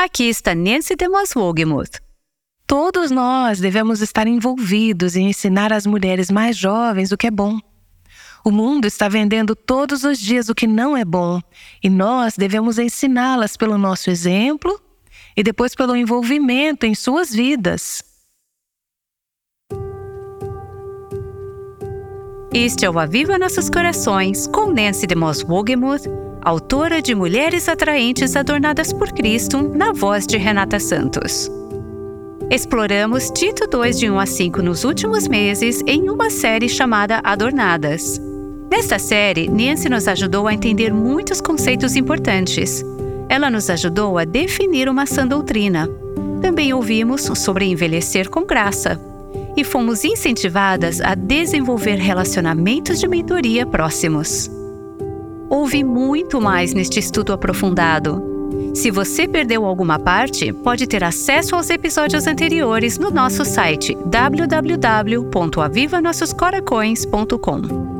Aqui está Nancy DeMoss Wogemuth. Todos nós devemos estar envolvidos em ensinar as mulheres mais jovens o que é bom. O mundo está vendendo todos os dias o que não é bom, e nós devemos ensiná-las pelo nosso exemplo e depois pelo envolvimento em suas vidas. Este é o Aviva Nossos Corações, com Nancy DeMoss Wogemuth, autora de Mulheres Atraentes Adornadas por Cristo, na voz de Renata Santos. Exploramos Tito 2 de 1 a 5 nos últimos meses em uma série chamada Adornadas. Nesta série, Nancy nos ajudou a entender muitos conceitos importantes. Ela nos ajudou a definir uma sã doutrina. Também ouvimos sobre envelhecer com graça, e fomos incentivadas a desenvolver relacionamentos de mentoria próximos. Houve muito mais neste estudo aprofundado. Se você perdeu alguma parte, pode ter acesso aos episódios anteriores no nosso site www.avivanossoscoracões.com.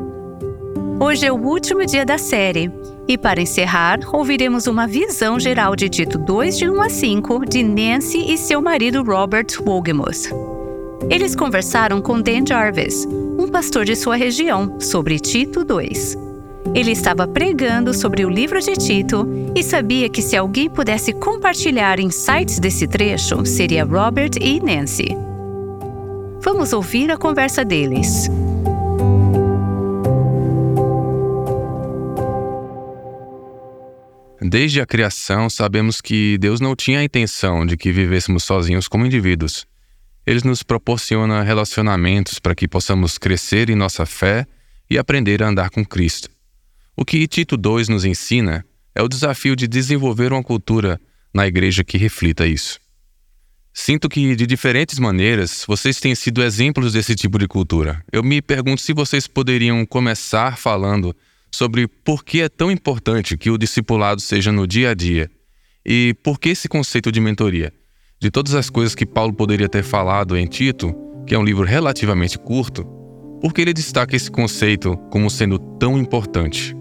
Hoje é o último dia da série e, para encerrar, ouviremos uma visão geral de Tito 2 de 1 a 5 de Nancy e seu marido Robert Wogemuth. Eles conversaram com Dan Jarvis, um pastor de sua região, sobre Tito 2. Ele estava pregando sobre o livro de Tito e sabia que se alguém pudesse compartilhar insights desse trecho, seria Robert e Nancy. Vamos ouvir a conversa deles. Desde a criação, sabemos que Deus não tinha a intenção de que vivêssemos sozinhos como indivíduos. Ele nos proporciona relacionamentos para que possamos crescer em nossa fé e aprender a andar com Cristo. O que Tito 2 nos ensina é o desafio de desenvolver uma cultura na igreja que reflita isso. Sinto que, de diferentes maneiras, vocês têm sido exemplos desse tipo de cultura. Eu me pergunto se vocês poderiam começar falando sobre por que é tão importante que o discipulado seja no dia a dia e por que esse conceito de mentoria. De todas as coisas que Paulo poderia ter falado em Tito, que é um livro relativamente curto, por que ele destaca esse conceito como sendo tão importante?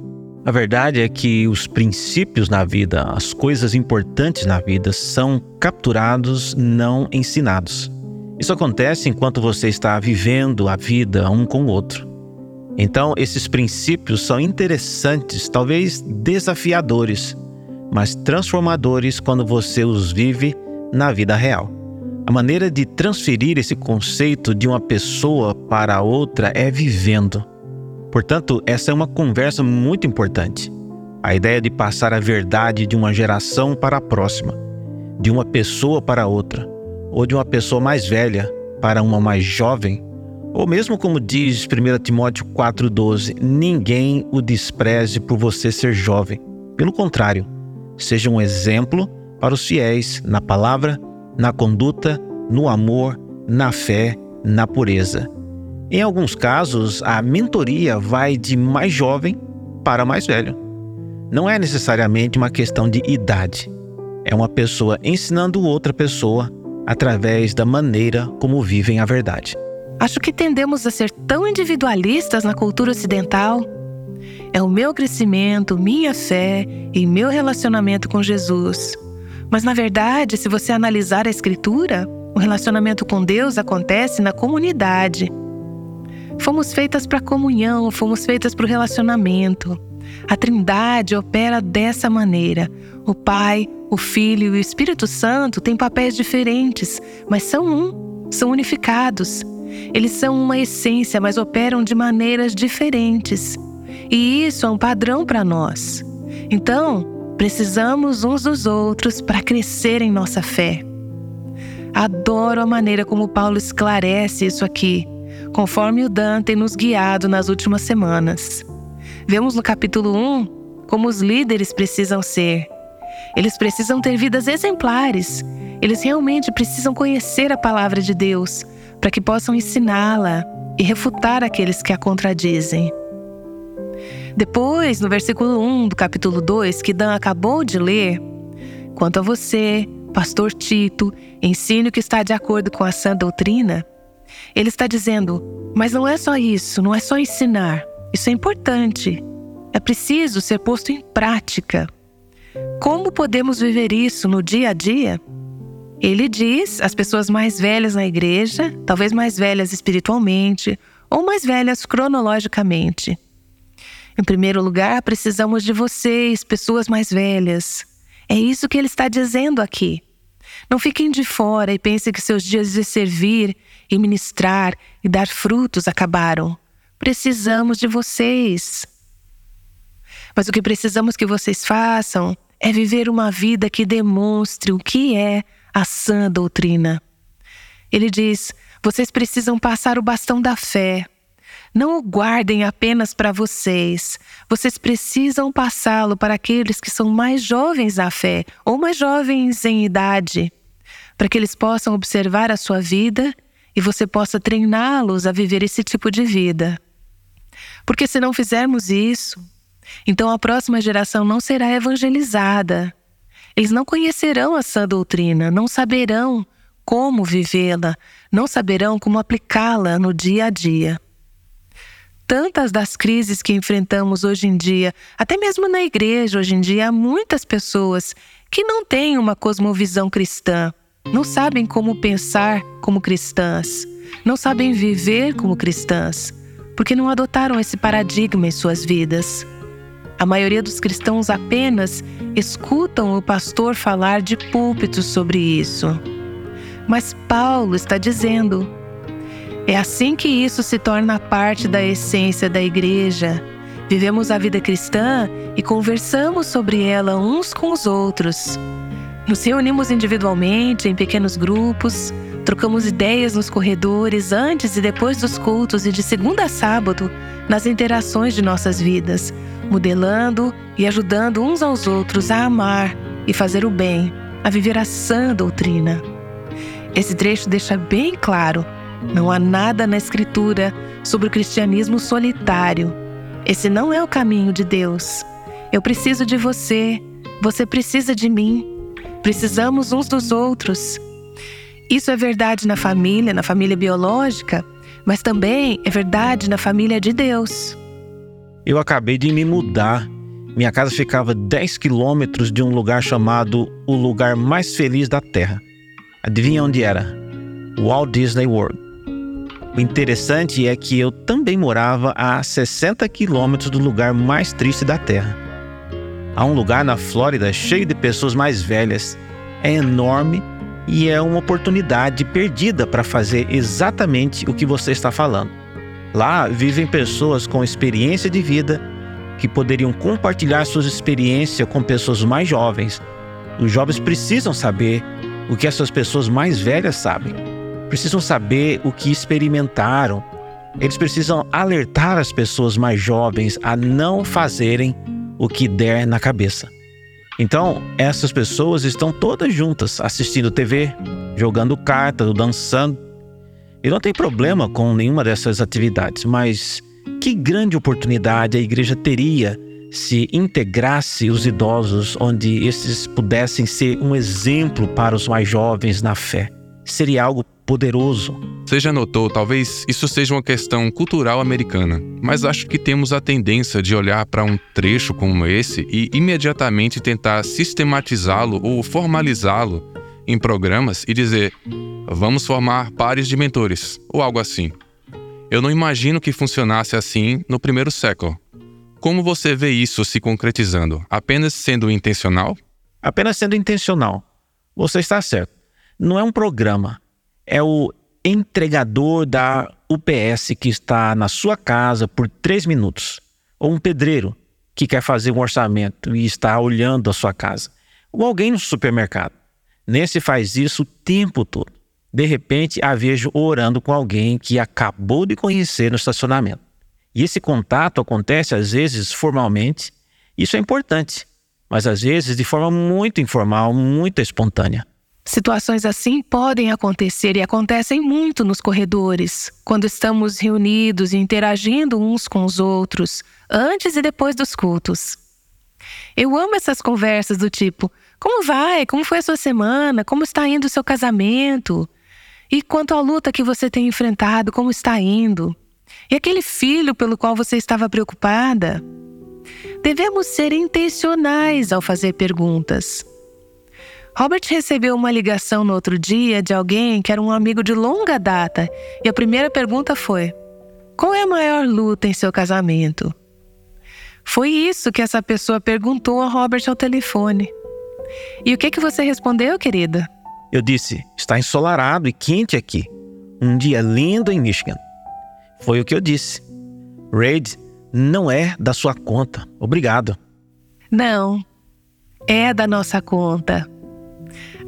A verdade é que os princípios na vida, as coisas importantes na vida, são capturados, não ensinados. Isso acontece enquanto você está vivendo a vida um com o outro. Então, esses princípios são interessantes, talvez desafiadores, mas transformadores quando você os vive na vida real. A maneira de transferir esse conceito de uma pessoa para outra é vivendo. Portanto, essa é uma conversa muito importante. A ideia de passar a verdade de uma geração para a próxima, de uma pessoa para outra, ou de uma pessoa mais velha para uma mais jovem, ou mesmo como diz 1 Timóteo 4,12, ninguém o despreze por você ser jovem. Pelo contrário, seja um exemplo para os fiéis na palavra, na conduta, no amor, na fé, na pureza. Em alguns casos, a mentoria vai de mais jovem para mais velho. Não é necessariamente uma questão de idade. É uma pessoa ensinando outra pessoa através da maneira como vivem a verdade. Acho que tendemos a ser tão individualistas na cultura ocidental. É o meu crescimento, minha fé e meu relacionamento com Jesus. Mas na verdade, se você analisar a Escritura, o relacionamento com Deus acontece na comunidade. Fomos feitas para comunhão, fomos feitas para o relacionamento. A Trindade opera dessa maneira. O Pai, o Filho e o Espírito Santo têm papéis diferentes, mas são um, são unificados. Eles são uma essência, mas operam de maneiras diferentes. E isso é um padrão para nós. Então, Precisamos uns dos outros para crescer em nossa fé. Adoro a maneira como Paulo esclarece isso aqui, conforme o Dan tem nos guiado nas últimas semanas. Vemos no capítulo 1 como os líderes precisam ser. Eles precisam ter vidas exemplares. Eles realmente precisam conhecer a palavra de Deus para que possam ensiná-la e refutar aqueles que a contradizem. Depois, no versículo 1 do capítulo 2, que Dan acabou de ler, quanto a você, pastor Tito, ensine o que está de acordo com a sã doutrina, ele está dizendo: mas não é só isso, não é só ensinar. Isso é importante. É preciso ser posto em prática. Como podemos viver isso no dia a dia? Ele diz as pessoas mais velhas na igreja, talvez mais velhas espiritualmente ou mais velhas cronologicamente. Em primeiro lugar, precisamos de vocês, pessoas mais velhas. É isso que ele está dizendo aqui. Não fiquem de fora e pensem que seus dias de servir e ministrar e dar frutos acabaram. Precisamos de vocês. Mas o que precisamos que vocês façam é viver uma vida que demonstre o que é a sã doutrina. Ele diz: vocês precisam passar o bastão da fé. Não o guardem apenas para vocês. Vocês precisam passá-lo para aqueles que são mais jovens na fé ou mais jovens em idade, para que eles possam observar a sua vida e você possa treiná-los a viver esse tipo de vida. Porque se não fizermos isso, então a próxima geração não será evangelizada. Eles não conhecerão a sã doutrina, não saberão como vivê-la, não saberão como aplicá-la no dia a dia. Tantas das crises que enfrentamos hoje em dia, até mesmo na igreja hoje em dia, há muitas pessoas que não têm uma cosmovisão cristã, não sabem como pensar como cristãs, não sabem viver como cristãs, porque não adotaram esse paradigma em suas vidas. A maioria dos cristãos apenas escutam o pastor falar de púlpitos sobre isso. Mas Paulo está dizendo: é assim que isso se torna parte da essência da igreja. Vivemos a vida cristã e conversamos sobre ela uns com os outros. Nos reunimos individualmente, em pequenos grupos, trocamos ideias nos corredores antes e depois dos cultos e de segunda a sábado nas interações de nossas vidas, modelando e ajudando uns aos outros a amar e fazer o bem, a viver a sã doutrina. Esse trecho deixa bem claro: não há nada na Escritura sobre o cristianismo solitário. Esse não é o caminho de Deus. Eu preciso de você, você precisa de mim. Precisamos uns dos outros. Isso é verdade na família, na família biológica, mas também é verdade na família de Deus. Eu acabei de me mudar. Minha casa ficava 10 quilômetros de um lugar chamado o lugar mais feliz da Terra. Adivinha onde era? Walt Disney World. O interessante é que eu também morava a 60 quilômetros do lugar mais triste da Terra. Há um lugar na Flórida cheio de pessoas mais velhas. É enorme e é uma oportunidade perdida para fazer exatamente o que você está falando. Lá vivem pessoas com experiência de vida que poderiam compartilhar suas experiências com pessoas mais jovens. Os jovens precisam saber o que essas pessoas mais velhas sabem. Precisam saber o que experimentaram. Eles precisam alertar as pessoas mais jovens a não fazerem o que der na cabeça. Então, essas pessoas estão todas juntas, assistindo TV, jogando cartas, dançando. E não tem problema com nenhuma dessas atividades, mas que grande oportunidade a igreja teria se integrasse os idosos, onde esses pudessem ser um exemplo para os mais jovens na fé. Seria algo poderoso. Você já notou, talvez isso seja uma questão cultural americana, mas acho que temos a tendência de olhar para um trecho como esse e imediatamente tentar sistematizá-lo ou formalizá-lo em programas e dizer: vamos formar pares de mentores, ou algo assim. Eu não imagino que funcionasse assim no primeiro século. Como você vê isso se concretizando? Apenas sendo intencional? Apenas sendo intencional. Você está certo. Não é um programa, é o entregador da UPS que está na sua casa por três minutos, ou um pedreiro que quer fazer um orçamento e está olhando a sua casa, ou alguém no supermercado. Nesse faz isso o tempo todo. De repente, a vejo orando com alguém que acabou de conhecer no estacionamento. E esse contato acontece às vezes formalmente. Isso é importante, mas às vezes de forma muito informal, muito espontânea. Situações assim podem acontecer e acontecem muito nos corredores, quando estamos reunidos e interagindo uns com os outros, antes e depois dos cultos. Eu amo essas conversas do tipo: como vai? Como foi a sua semana? Como está indo o seu casamento? E quanto à luta que você tem enfrentado, como está indo? E aquele filho pelo qual você estava preocupada? devemos ser intencionais ao fazer perguntas. Robert recebeu uma ligação no outro dia de alguém que era um amigo de longa data e a primeira pergunta foi: Qual é a maior luta em seu casamento? Foi isso que essa pessoa perguntou a Robert ao telefone. E o que, que você respondeu, querida? Eu disse: Está ensolarado e quente aqui. Um dia lindo em Michigan. Foi o que eu disse. Raid não é da sua conta. Obrigado. Não, é da nossa conta.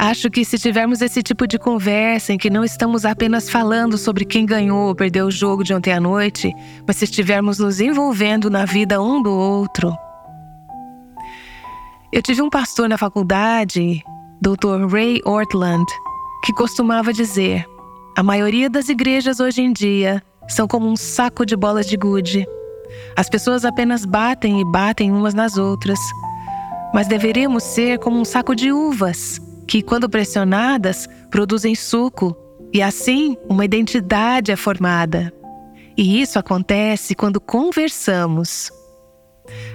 Acho que se tivermos esse tipo de conversa em que não estamos apenas falando sobre quem ganhou ou perdeu o jogo de ontem à noite, mas se estivermos nos envolvendo na vida um do outro. Eu tive um pastor na faculdade, Dr. Ray Ortland, que costumava dizer: a maioria das igrejas hoje em dia são como um saco de bolas de gude. As pessoas apenas batem e batem umas nas outras. Mas deveríamos ser como um saco de uvas, que, quando pressionadas, produzem suco, e assim uma identidade é formada. E isso acontece quando conversamos.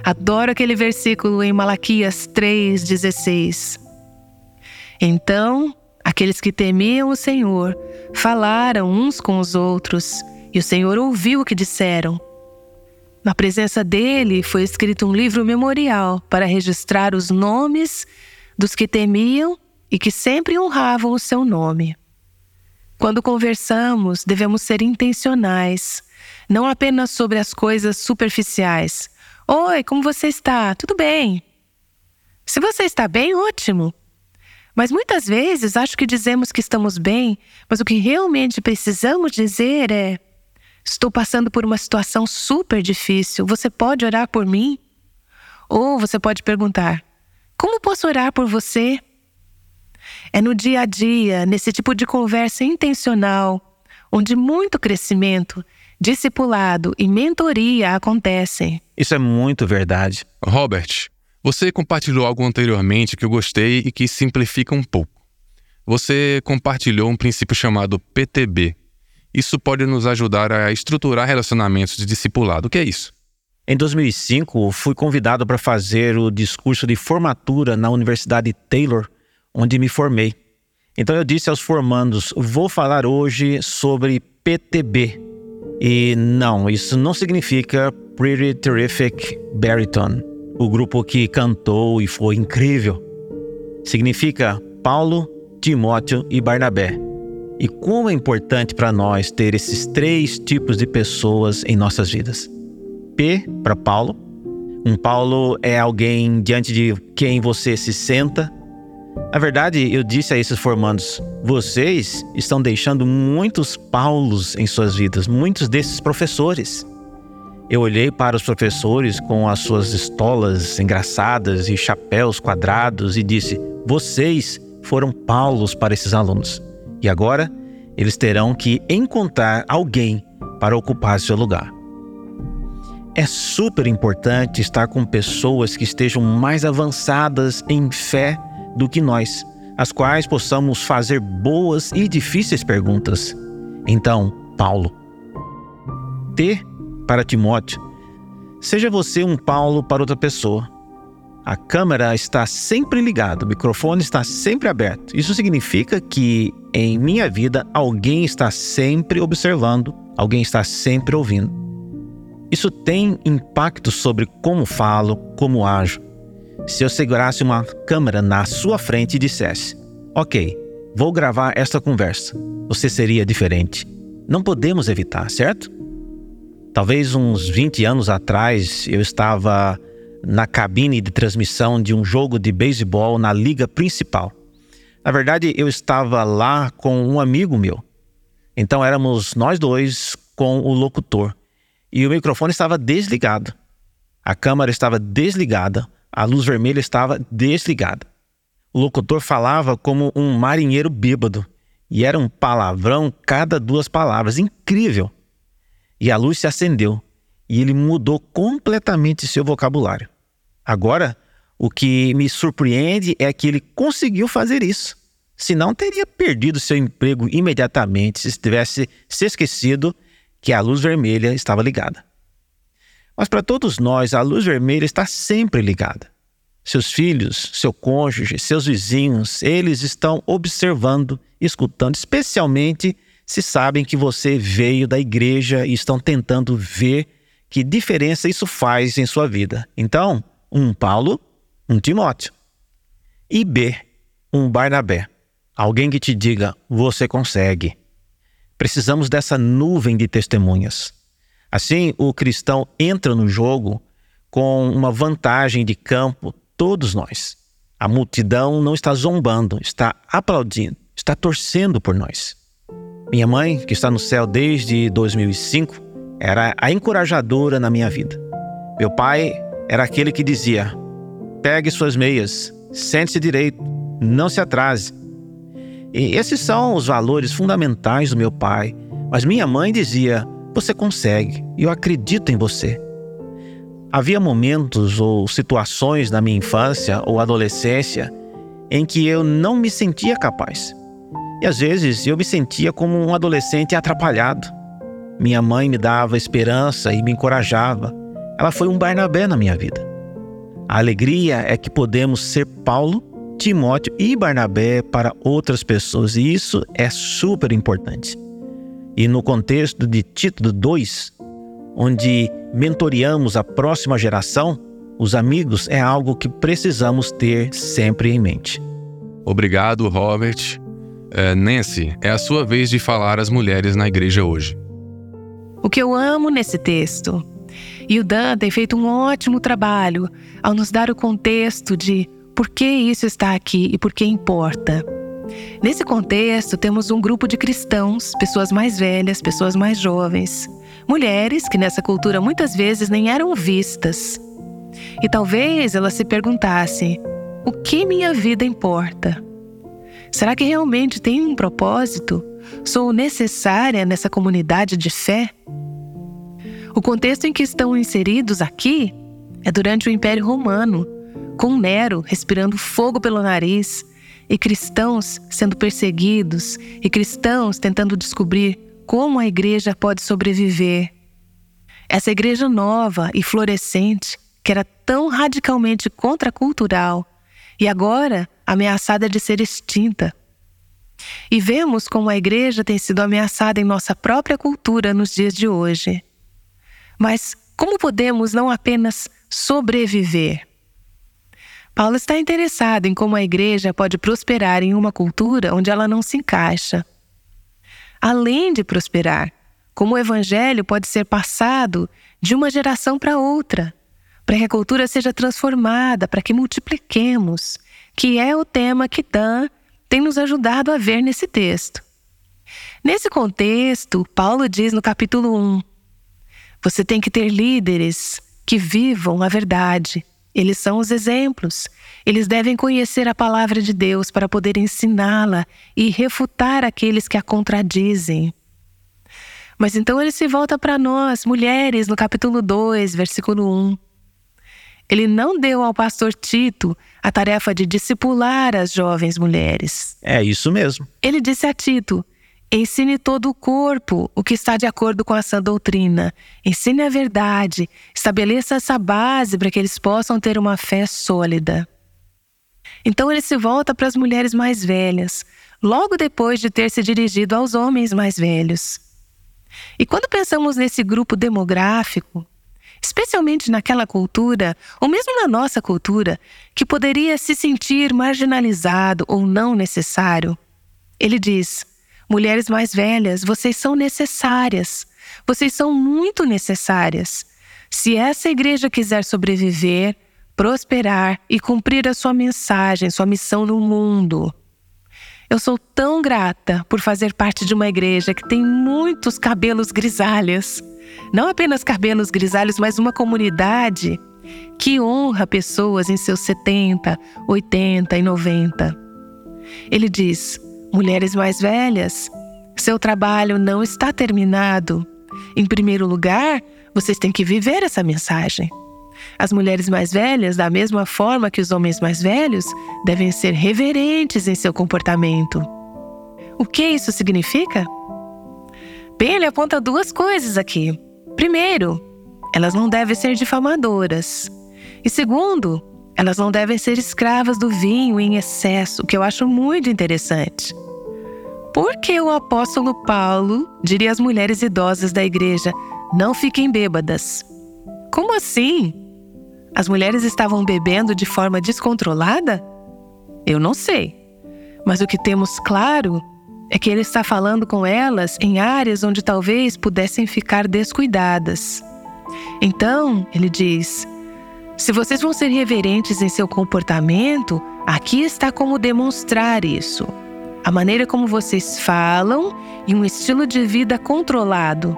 Adoro aquele versículo em Malaquias 3,16. Então, aqueles que temiam o Senhor falaram uns com os outros, e o Senhor ouviu o que disseram. Na presença dele foi escrito um livro memorial para registrar os nomes dos que temiam e que sempre honravam o seu nome. Quando conversamos, devemos ser intencionais, não apenas sobre as coisas superficiais. Oi, como você está? Tudo bem? Se você está bem, ótimo. Mas muitas vezes acho que dizemos que estamos bem, mas o que realmente precisamos dizer é: Estou passando por uma situação super difícil. Você pode orar por mim? Ou você pode perguntar: Como posso orar por você? É no dia a dia, nesse tipo de conversa intencional, onde muito crescimento, discipulado e mentoria acontecem. Isso é muito verdade. Robert, você compartilhou algo anteriormente que eu gostei e que simplifica um pouco. Você compartilhou um princípio chamado PTB, isso pode nos ajudar a estruturar relacionamentos de discipulado. O que é isso? Em 2005, fui convidado para fazer o discurso de formatura na Universidade Taylor, onde me formei. Então eu disse aos formandos: vou falar hoje sobre PTB. E não, isso não significa Pretty Terrific Baritone, o grupo que cantou e foi incrível. Significa Paulo, Timóteo e Barnabé. E como é importante para nós ter esses três tipos de pessoas em nossas vidas. P para Paulo. Um Paulo é alguém diante de quem você se senta. Na verdade, eu disse a esses formandos: vocês estão deixando muitos Paulos em suas vidas, muitos desses professores. Eu olhei para os professores com as suas estolas engraçadas e chapéus quadrados e disse: vocês foram Paulos para esses alunos. E agora eles terão que encontrar alguém para ocupar seu lugar. É super importante estar com pessoas que estejam mais avançadas em fé do que nós, as quais possamos fazer boas e difíceis perguntas. Então, Paulo. T para Timóteo. Seja você um Paulo para outra pessoa. A câmera está sempre ligada, o microfone está sempre aberto. Isso significa que em minha vida alguém está sempre observando, alguém está sempre ouvindo. Isso tem impacto sobre como falo, como ajo. Se eu segurasse uma câmera na sua frente e dissesse: Ok, vou gravar esta conversa, você seria diferente. Não podemos evitar, certo? Talvez uns 20 anos atrás eu estava na cabine de transmissão de um jogo de beisebol na liga principal. Na verdade, eu estava lá com um amigo meu. Então éramos nós dois com o locutor. E o microfone estava desligado. A câmera estava desligada, a luz vermelha estava desligada. O locutor falava como um marinheiro bêbado. E era um palavrão cada duas palavras. Incrível! E a luz se acendeu. E ele mudou completamente seu vocabulário. Agora, o que me surpreende é que ele conseguiu fazer isso. Senão, teria perdido seu emprego imediatamente se tivesse se esquecido que a luz vermelha estava ligada. Mas para todos nós, a luz vermelha está sempre ligada. Seus filhos, seu cônjuge, seus vizinhos, eles estão observando, escutando, especialmente se sabem que você veio da igreja e estão tentando ver que diferença isso faz em sua vida. Então, um Paulo, um Timóteo. E B, um Barnabé. Alguém que te diga, você consegue. Precisamos dessa nuvem de testemunhas. Assim, o cristão entra no jogo com uma vantagem de campo, todos nós. A multidão não está zombando, está aplaudindo, está torcendo por nós. Minha mãe, que está no céu desde 2005, era a encorajadora na minha vida. Meu pai era aquele que dizia: pegue suas meias, sente-se direito, não se atrase. E esses são os valores fundamentais do meu pai. Mas minha mãe dizia: você consegue, e eu acredito em você. Havia momentos ou situações na minha infância ou adolescência em que eu não me sentia capaz. E às vezes eu me sentia como um adolescente atrapalhado. Minha mãe me dava esperança e me encorajava. Ela foi um Barnabé na minha vida. A alegria é que podemos ser Paulo, Timóteo e Barnabé para outras pessoas, e isso é super importante. E no contexto de Tito 2, onde mentoreamos a próxima geração, os amigos é algo que precisamos ter sempre em mente. Obrigado, Robert. É, Nancy, é a sua vez de falar às mulheres na igreja hoje. O que eu amo nesse texto. E o Dan tem feito um ótimo trabalho ao nos dar o contexto de por que isso está aqui e por que importa. Nesse contexto, temos um grupo de cristãos, pessoas mais velhas, pessoas mais jovens, mulheres que nessa cultura muitas vezes nem eram vistas. E talvez elas se perguntassem: o que minha vida importa? Será que realmente tem um propósito? Sou necessária nessa comunidade de fé? O contexto em que estão inseridos aqui é durante o Império Romano, com Nero respirando fogo pelo nariz e cristãos sendo perseguidos e cristãos tentando descobrir como a igreja pode sobreviver. Essa igreja nova e florescente, que era tão radicalmente contracultural e agora ameaçada de ser extinta. E vemos como a igreja tem sido ameaçada em nossa própria cultura nos dias de hoje. Mas como podemos não apenas sobreviver, Paulo está interessado em como a igreja pode prosperar em uma cultura onde ela não se encaixa. Além de prosperar, como o evangelho pode ser passado de uma geração para outra, para que a cultura seja transformada, para que multipliquemos, que é o tema que Dan tem nos ajudado a ver nesse texto. Nesse contexto, Paulo diz no capítulo 1: você tem que ter líderes que vivam a verdade eles são os exemplos. Eles devem conhecer a palavra de Deus para poder ensiná-la e refutar aqueles que a contradizem. Mas então ele se volta para nós, mulheres, no capítulo 2, versículo 1. Ele não deu ao pastor Tito a tarefa de discipular as jovens mulheres. É isso mesmo. Ele disse a Tito: Ensine todo o corpo o que está de acordo com a sã doutrina. Ensine a verdade. Estabeleça essa base para que eles possam ter uma fé sólida. Então ele se volta para as mulheres mais velhas, logo depois de ter se dirigido aos homens mais velhos. E quando pensamos nesse grupo demográfico, especialmente naquela cultura, ou mesmo na nossa cultura, que poderia se sentir marginalizado ou não necessário, ele diz: Mulheres mais velhas, vocês são necessárias. Vocês são muito necessárias. Se essa igreja quiser sobreviver, prosperar e cumprir a sua mensagem, sua missão no mundo. Eu sou tão grata por fazer parte de uma igreja que tem muitos cabelos grisalhos. Não apenas cabelos grisalhos, mas uma comunidade que honra pessoas em seus 70, 80 e 90. Ele diz: Mulheres mais velhas, seu trabalho não está terminado. Em primeiro lugar, vocês têm que viver essa mensagem. As mulheres mais velhas, da mesma forma que os homens mais velhos, devem ser reverentes em seu comportamento. O que isso significa? Bem, ele aponta duas coisas aqui. Primeiro, elas não devem ser difamadoras. E segundo, elas não devem ser escravas do vinho em excesso, que eu acho muito interessante. Por que o apóstolo Paulo diria às mulheres idosas da igreja: não fiquem bêbadas? Como assim? As mulheres estavam bebendo de forma descontrolada? Eu não sei. Mas o que temos claro é que ele está falando com elas em áreas onde talvez pudessem ficar descuidadas. Então, ele diz: se vocês vão ser reverentes em seu comportamento, aqui está como demonstrar isso. A maneira como vocês falam e um estilo de vida controlado.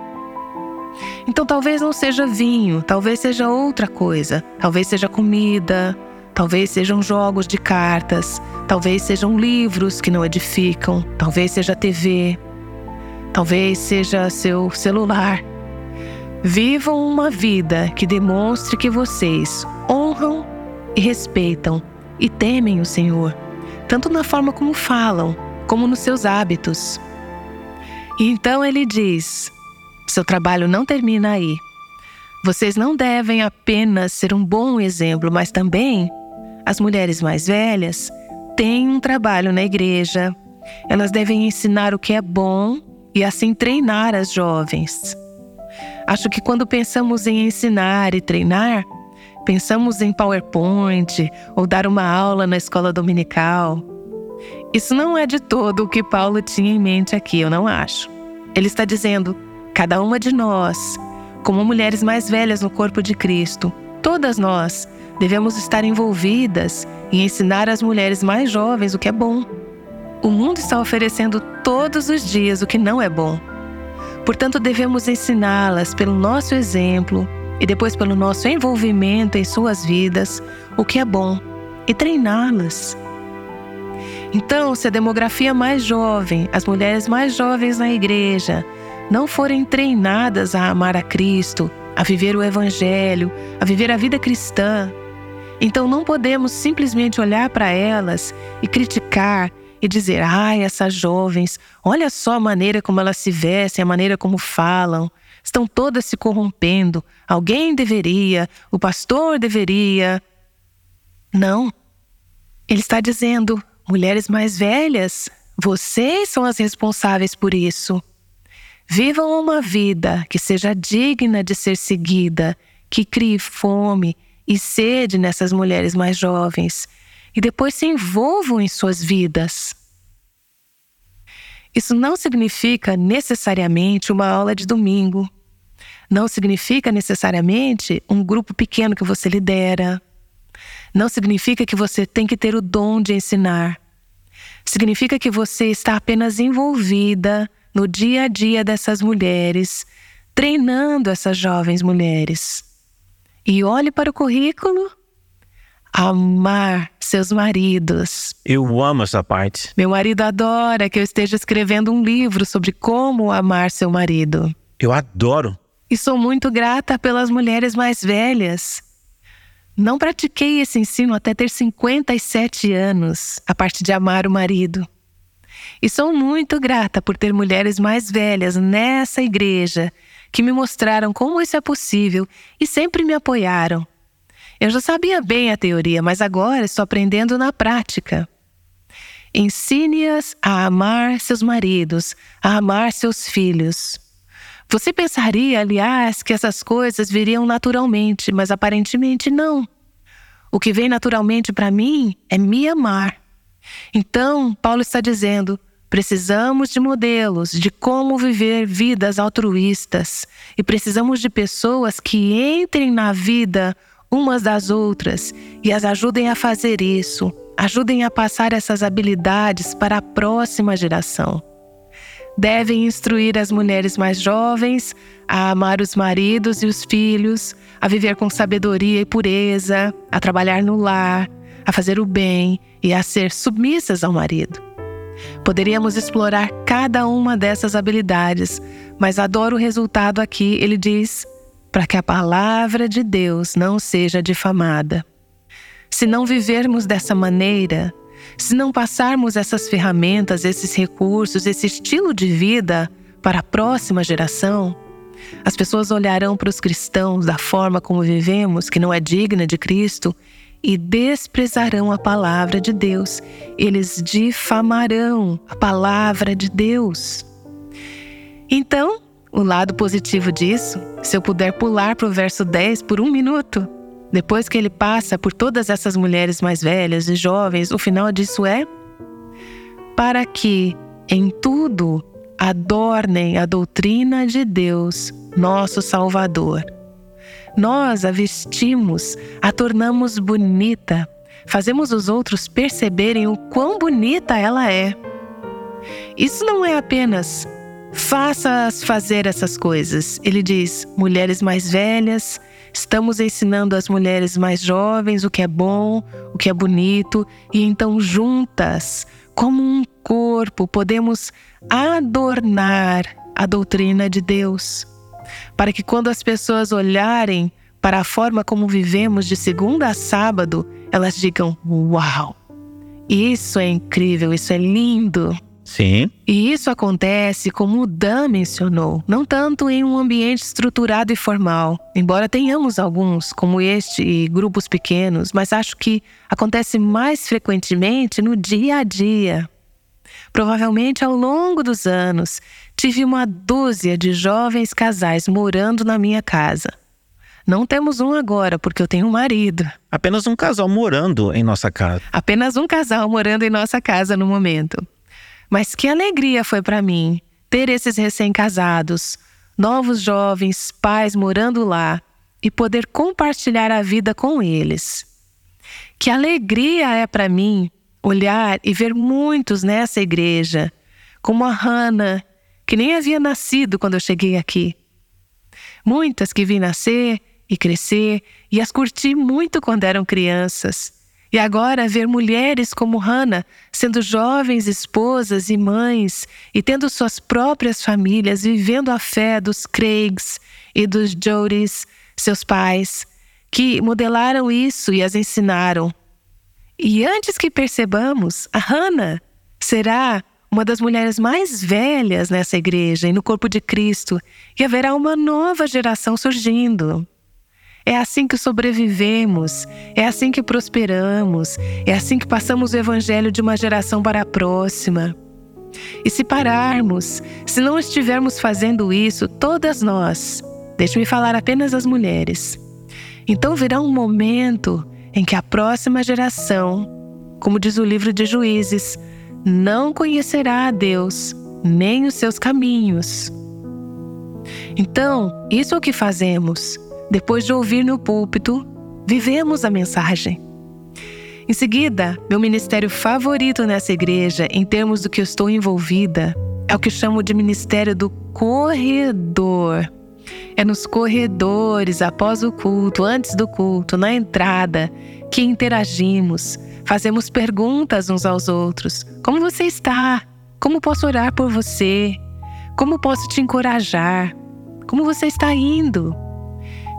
Então talvez não seja vinho, talvez seja outra coisa, talvez seja comida, talvez sejam jogos de cartas, talvez sejam livros que não edificam, talvez seja TV, talvez seja seu celular. Vivam uma vida que demonstre que vocês honram e respeitam e temem o Senhor, tanto na forma como falam, como nos seus hábitos. E então ele diz: seu trabalho não termina aí. Vocês não devem apenas ser um bom exemplo, mas também as mulheres mais velhas têm um trabalho na igreja. Elas devem ensinar o que é bom e assim treinar as jovens. Acho que quando pensamos em ensinar e treinar, pensamos em PowerPoint ou dar uma aula na escola dominical. Isso não é de todo o que Paulo tinha em mente aqui, eu não acho. Ele está dizendo: cada uma de nós, como mulheres mais velhas no corpo de Cristo, todas nós devemos estar envolvidas em ensinar as mulheres mais jovens o que é bom. O mundo está oferecendo todos os dias o que não é bom. Portanto, devemos ensiná-las pelo nosso exemplo e depois pelo nosso envolvimento em suas vidas o que é bom e treiná-las. Então, se a demografia mais jovem, as mulheres mais jovens na igreja, não forem treinadas a amar a Cristo, a viver o Evangelho, a viver a vida cristã, então não podemos simplesmente olhar para elas e criticar e dizer: ai, essas jovens, olha só a maneira como elas se vestem, a maneira como falam, estão todas se corrompendo. Alguém deveria, o pastor deveria. Não. Ele está dizendo: mulheres mais velhas, vocês são as responsáveis por isso. Vivam uma vida que seja digna de ser seguida, que crie fome e sede nessas mulheres mais jovens e depois se envolvam em suas vidas. Isso não significa necessariamente uma aula de domingo. Não significa necessariamente um grupo pequeno que você lidera. Não significa que você tem que ter o dom de ensinar. Significa que você está apenas envolvida no dia a dia dessas mulheres, treinando essas jovens mulheres. E olhe para o currículo. Amar seus maridos. Eu amo essa parte. Meu marido adora que eu esteja escrevendo um livro sobre como amar seu marido. Eu adoro. E sou muito grata pelas mulheres mais velhas. Não pratiquei esse ensino até ter 57 anos, a parte de amar o marido. E sou muito grata por ter mulheres mais velhas nessa igreja que me mostraram como isso é possível e sempre me apoiaram. Eu já sabia bem a teoria, mas agora estou aprendendo na prática. Ensine-as a amar seus maridos, a amar seus filhos. Você pensaria, aliás, que essas coisas viriam naturalmente, mas aparentemente não. O que vem naturalmente para mim é me amar. Então, Paulo está dizendo: precisamos de modelos de como viver vidas altruístas e precisamos de pessoas que entrem na vida umas das outras e as ajudem a fazer isso, ajudem a passar essas habilidades para a próxima geração. Devem instruir as mulheres mais jovens a amar os maridos e os filhos, a viver com sabedoria e pureza, a trabalhar no lar, a fazer o bem e a ser submissas ao marido. Poderíamos explorar cada uma dessas habilidades, mas adoro o resultado aqui. Ele diz: para que a palavra de Deus não seja difamada. Se não vivermos dessa maneira, se não passarmos essas ferramentas, esses recursos, esse estilo de vida para a próxima geração, As pessoas olharão para os cristãos da forma como vivemos, que não é digna de Cristo, e desprezarão a palavra de Deus. Eles difamarão a palavra de Deus. Então, o lado positivo disso, se eu puder pular para o verso 10 por um minuto, depois que ele passa por todas essas mulheres mais velhas e jovens, o final disso é: para que em tudo adornem a doutrina de Deus, nosso Salvador. Nós a vestimos, a tornamos bonita, fazemos os outros perceberem o quão bonita ela é. Isso não é apenas faça-as fazer essas coisas. Ele diz: mulheres mais velhas, estamos ensinando as mulheres mais jovens o que é bom, o que é bonito, e então juntas, como um corpo, podemos adornar a doutrina de Deus para que quando as pessoas olharem para a forma como vivemos de segunda a sábado, elas digam: Uau! Isso é incrível, isso é lindo. Sim. E isso acontece, como o Dan mencionou, não tanto em um ambiente estruturado e formal, embora tenhamos alguns, como este, e grupos pequenos, mas acho que acontece mais frequentemente no dia a dia. Provavelmente ao longo dos anos, tive uma dúzia de jovens casais morando na minha casa. Não temos um agora, porque eu tenho um marido. Apenas um casal morando em nossa casa. Apenas um casal morando em nossa casa no momento. Mas que alegria foi para mim ter esses recém-casados, novos jovens, pais morando lá e poder compartilhar a vida com eles. Que alegria é para mim olhar e ver muitos nessa igreja, como a Hannah, que nem havia nascido quando eu cheguei aqui. Muitas que vi nascer e crescer e as curti muito quando eram crianças. E agora ver mulheres como Hannah sendo jovens esposas e mães e tendo suas próprias famílias, vivendo a fé dos Craigs e dos Jodys, seus pais, que modelaram isso e as ensinaram. E antes que percebamos, a Hannah será uma das mulheres mais velhas nessa igreja e no corpo de Cristo, e haverá uma nova geração surgindo. É assim que sobrevivemos, é assim que prosperamos, é assim que passamos o evangelho de uma geração para a próxima. E se pararmos, se não estivermos fazendo isso, todas nós, deixe-me falar apenas as mulheres, então virá um momento em que a próxima geração, como diz o livro de Juízes, não conhecerá a Deus nem os seus caminhos. Então, isso é o que fazemos. Depois de ouvir no púlpito, vivemos a mensagem. Em seguida, meu ministério favorito nessa igreja, em termos do que eu estou envolvida, é o que chamo de ministério do corredor. É nos corredores, após o culto, antes do culto, na entrada, que interagimos, fazemos perguntas uns aos outros. Como você está? Como posso orar por você? Como posso te encorajar? Como você está indo?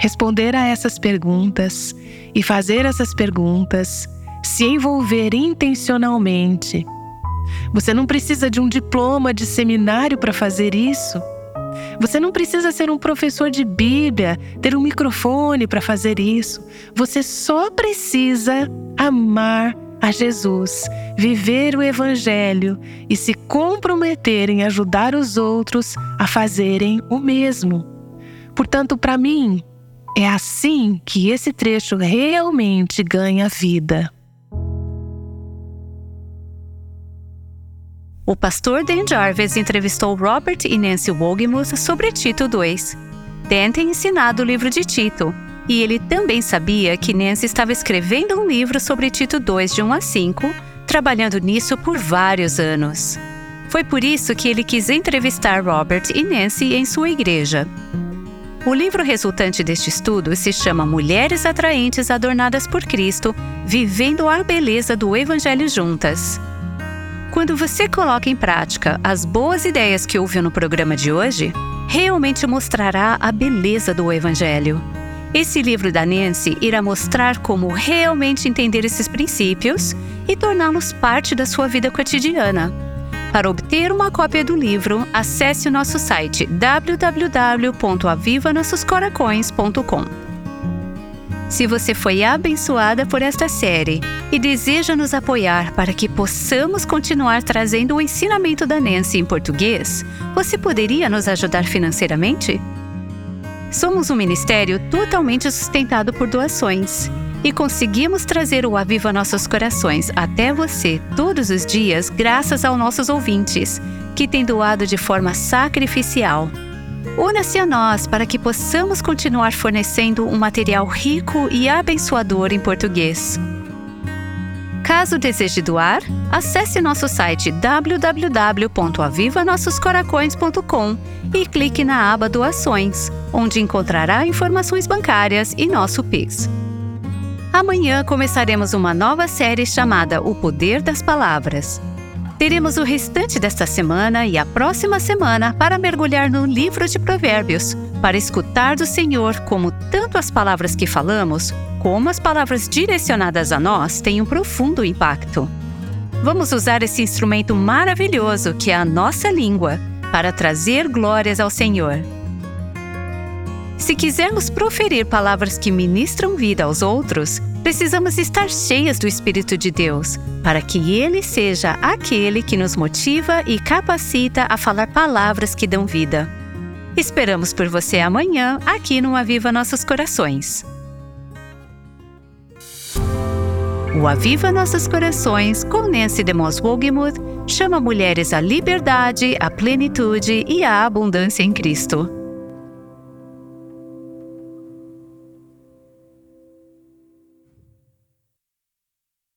Responder a essas perguntas e fazer essas perguntas, se envolver intencionalmente. Você não precisa de um diploma de seminário para fazer isso. Você não precisa ser um professor de Bíblia, ter um microfone para fazer isso. Você só precisa amar a Jesus, viver o Evangelho e se comprometer em ajudar os outros a fazerem o mesmo. Portanto, para mim, é assim que esse trecho realmente ganha vida. O pastor Dan Jarvis entrevistou Robert e Nancy Wogemuth sobre Tito II. Dan tem ensinado o livro de Tito, e ele também sabia que Nancy estava escrevendo um livro sobre Tito II de 1 a 5, trabalhando nisso por vários anos. Foi por isso que ele quis entrevistar Robert e Nancy em sua igreja. O livro resultante deste estudo se chama Mulheres Atraentes Adornadas por Cristo, Vivendo a Beleza do Evangelho Juntas. Quando você coloca em prática as boas ideias que ouviu no programa de hoje, realmente mostrará a beleza do Evangelho. Esse livro da Nancy irá mostrar como realmente entender esses princípios e torná-los parte da sua vida cotidiana. Para obter uma cópia do livro, acesse o nosso site www.avivanossoscoracões.com. Se você foi abençoada por esta série e deseja nos apoiar para que possamos continuar trazendo o ensinamento da Nancy em português, você poderia nos ajudar financeiramente? Somos um ministério totalmente sustentado por doações e conseguimos trazer o Aviva Nossos Corações até você todos os dias graças aos nossos ouvintes, que têm doado de forma sacrificial. Una-se a nós para que possamos continuar fornecendo um material rico e abençoador em português. Caso deseje doar, acesse nosso site www.avivanossoscoracões.com e clique na aba Doações, onde encontrará informações bancárias e nosso Pix. Amanhã começaremos uma nova série chamada O Poder das Palavras. Teremos o restante desta semana e a próxima semana para mergulhar no livro de Provérbios, para escutar do Senhor como tanto as palavras que falamos, como as palavras direcionadas a nós têm um profundo impacto. Vamos usar esse instrumento maravilhoso que é a nossa língua para trazer glórias ao Senhor. Se quisermos proferir palavras que ministram vida aos outros, precisamos estar cheias do Espírito de Deus, para que Ele seja aquele que nos motiva e capacita a falar palavras que dão vida. Esperamos por você amanhã aqui no Aviva Nossos Corações. O Aviva Nossos Corações, com Nancy DeMoss Wogemuth, chama mulheres à liberdade, à plenitude e à abundância em Cristo.